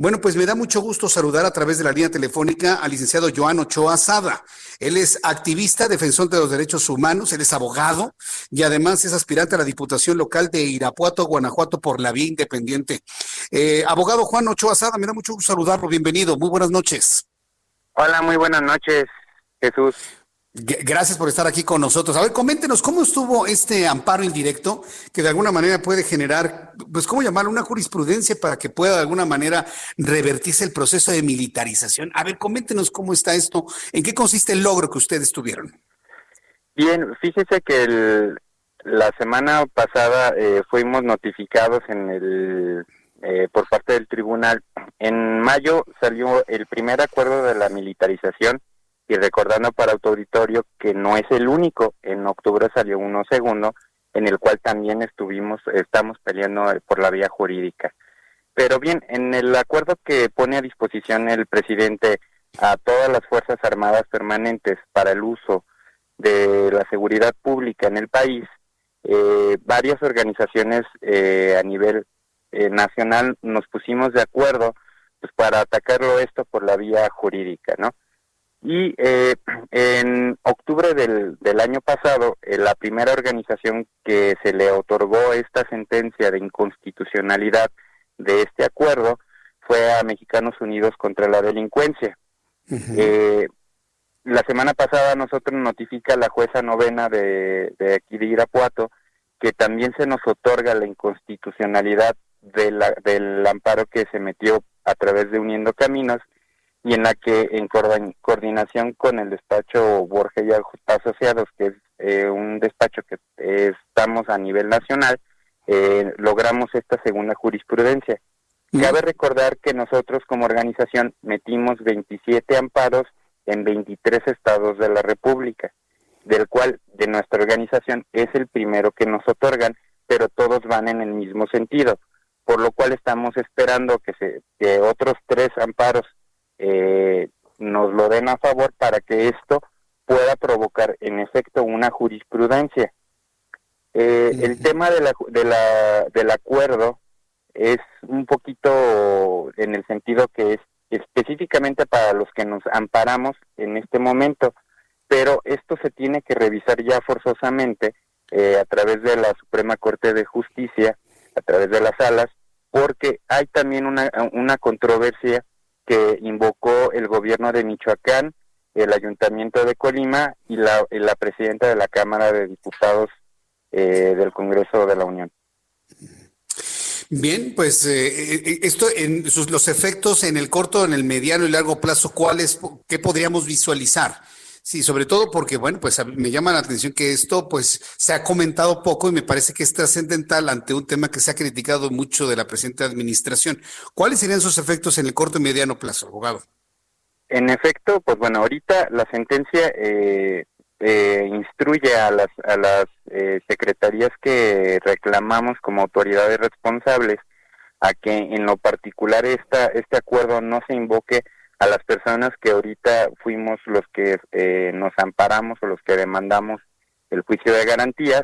Bueno, pues me da mucho gusto saludar a través de la línea telefónica al licenciado Joan Ochoa Sada. Él es activista, defensor de los derechos humanos, él es abogado y además es aspirante a la Diputación Local de Irapuato, Guanajuato, por la vía independiente. Eh, abogado Juan Ochoa Sada, me da mucho gusto saludarlo. Bienvenido. Muy buenas noches. Hola, muy buenas noches, Jesús. Gracias por estar aquí con nosotros. A ver, coméntenos cómo estuvo este amparo indirecto que de alguna manera puede generar, pues, ¿cómo llamarlo? Una jurisprudencia para que pueda de alguna manera revertirse el proceso de militarización. A ver, coméntenos cómo está esto, en qué consiste el logro que ustedes tuvieron. Bien, fíjese que la semana pasada eh, fuimos notificados en el eh, por parte del tribunal. En mayo salió el primer acuerdo de la militarización y recordando para auditorio que no es el único, en octubre salió uno segundo, en el cual también estuvimos, estamos peleando eh, por la vía jurídica. Pero bien, en el acuerdo que pone a disposición el presidente a todas las Fuerzas Armadas permanentes para el uso de la seguridad pública en el país, eh, varias organizaciones eh, a nivel nacional nos pusimos de acuerdo pues, para atacarlo esto por la vía jurídica, ¿no? Y eh, en octubre del, del año pasado, eh, la primera organización que se le otorgó esta sentencia de inconstitucionalidad de este acuerdo fue a Mexicanos Unidos contra la Delincuencia. eh, la semana pasada nosotros notifica la jueza novena de, de aquí de Irapuato que también se nos otorga la inconstitucionalidad de la, del amparo que se metió a través de Uniendo Caminos y en la que en coordinación con el despacho Borges y Asociados, que es eh, un despacho que estamos a nivel nacional, eh, logramos esta segunda jurisprudencia. Cabe recordar que nosotros como organización metimos 27 amparos en 23 estados de la República, del cual de nuestra organización es el primero que nos otorgan, pero todos van en el mismo sentido, por lo cual estamos esperando que, se, que otros tres amparos eh, nos lo den a favor para que esto pueda provocar en efecto una jurisprudencia. Eh, el tema de la, de la, del acuerdo es un poquito en el sentido que es específicamente para los que nos amparamos en este momento, pero esto se tiene que revisar ya forzosamente eh, a través de la Suprema Corte de Justicia, a través de las salas, porque hay también una, una controversia que invocó el gobierno de Michoacán, el ayuntamiento de Colima y la, presidenta de la Cámara de Diputados eh, del Congreso de la Unión. Bien, pues eh, eh, esto en sus, los efectos en el corto, en el mediano y largo plazo, ¿cuáles, qué podríamos visualizar? Sí, sobre todo porque, bueno, pues me llama la atención que esto, pues, se ha comentado poco y me parece que es trascendental ante un tema que se ha criticado mucho de la presente administración. ¿Cuáles serían sus efectos en el corto y mediano plazo, abogado? En efecto, pues bueno, ahorita la sentencia eh, eh, instruye a las, a las eh, secretarías que reclamamos como autoridades responsables a que en lo particular esta, este acuerdo no se invoque a las personas que ahorita fuimos los que eh, nos amparamos o los que demandamos el juicio de garantías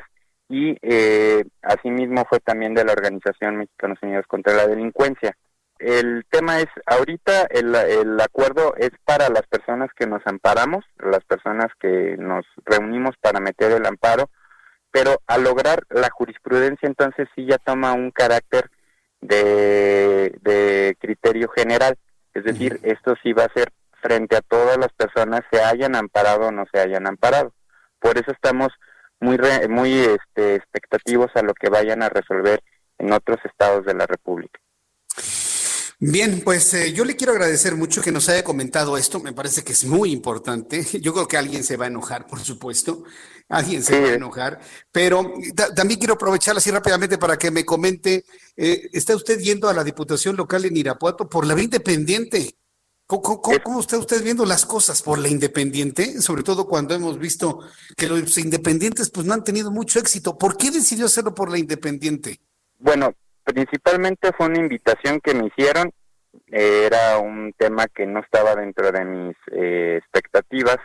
y eh, asimismo fue también de la Organización Mexicanos Unidos contra la Delincuencia. El tema es, ahorita el, el acuerdo es para las personas que nos amparamos, las personas que nos reunimos para meter el amparo, pero al lograr la jurisprudencia entonces sí ya toma un carácter de, de criterio general es decir, esto sí va a ser frente a todas las personas, se hayan amparado o no se hayan amparado. Por eso estamos muy, muy este, expectativos a lo que vayan a resolver en otros estados de la República. Bien, pues eh, yo le quiero agradecer mucho que nos haya comentado esto. Me parece que es muy importante. Yo creo que alguien se va a enojar, por supuesto. Alguien se va a enojar. Pero también quiero aprovechar así rápidamente para que me comente. Eh, ¿Está usted yendo a la Diputación Local en Irapuato por la vía independiente? ¿Cómo, está usted viendo las cosas por la independiente? Sobre todo cuando hemos visto que los independientes pues no han tenido mucho éxito. ¿Por qué decidió hacerlo por la independiente? Bueno, Principalmente fue una invitación que me hicieron, eh, era un tema que no estaba dentro de mis eh, expectativas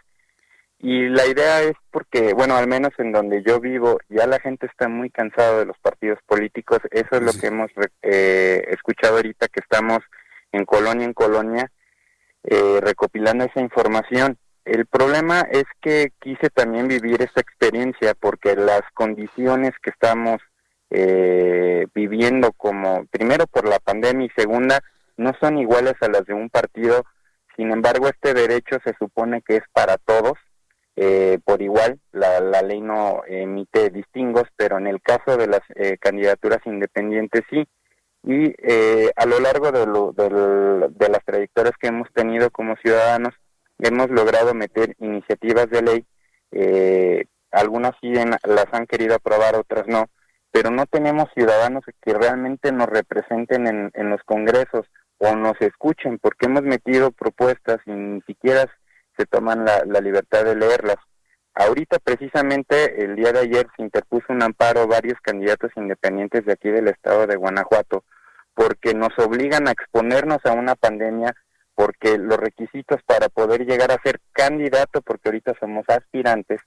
y la idea es porque, bueno, al menos en donde yo vivo, ya la gente está muy cansada de los partidos políticos, eso es lo que hemos eh, escuchado ahorita que estamos en colonia en colonia recopilando esa información. El problema es que quise también vivir esa experiencia porque las condiciones que estamos eh, viviendo como, primero por la pandemia y segunda, no son iguales a las de un partido. Sin embargo, este derecho se supone que es para todos, eh, por igual. La, ley no emite distingos, pero en el caso de las eh, candidaturas independientes sí. Y eh, a lo largo de, lo, de las trayectorias que hemos tenido como ciudadanos, hemos logrado meter iniciativas de ley. Eh, algunas sí las han querido aprobar, otras no pero no tenemos ciudadanos que realmente nos representen en, en los congresos o nos escuchen, porque hemos metido propuestas y ni siquiera se toman la, la libertad de leerlas. Ahorita precisamente el día de ayer se interpuso un amparo varios candidatos independientes de aquí del estado de Guanajuato porque nos obligan a exponernos a una pandemia porque los requisitos para poder llegar a ser candidato, porque ahorita somos aspirantes,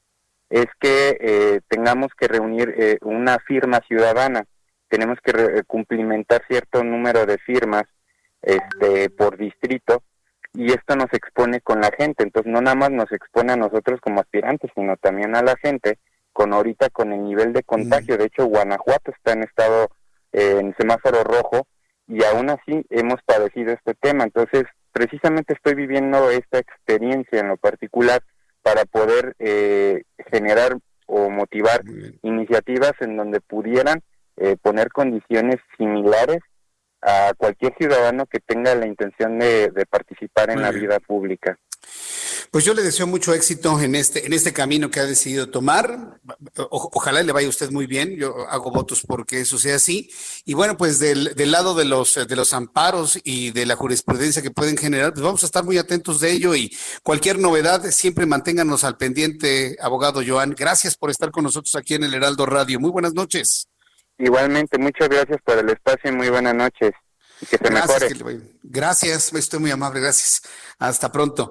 es que eh, tengamos que reunir eh, una firma ciudadana, tenemos que eh, cumplimentar cierto número de firmas este, por distrito y esto nos expone con la gente, entonces no nada más nos expone a nosotros como aspirantes, sino también a la gente con ahorita con el nivel de contagio, de hecho Guanajuato está en estado en semáforo rojo y aún así hemos padecido este tema, entonces precisamente estoy viviendo esta experiencia en lo particular para poder eh, generar o motivar iniciativas en donde pudieran eh, poner condiciones similares a cualquier ciudadano que tenga la intención de, participar en la vida pública. Pues yo le deseo mucho éxito en este, en este camino que ha decidido tomar. ojalá le vaya a usted muy bien. Yo hago votos porque eso sea así. Y bueno, pues del, del, lado de los, de los amparos y de la jurisprudencia que pueden generar, pues vamos a estar muy atentos de ello y cualquier novedad, siempre manténganos al pendiente, abogado Joan. Gracias por estar con nosotros aquí en el Heraldo Radio. Muy buenas noches. Igualmente, muchas gracias por el espacio y muy buenas noches. Y que se gracias, mejore. gracias, estoy muy amable, gracias. Hasta pronto.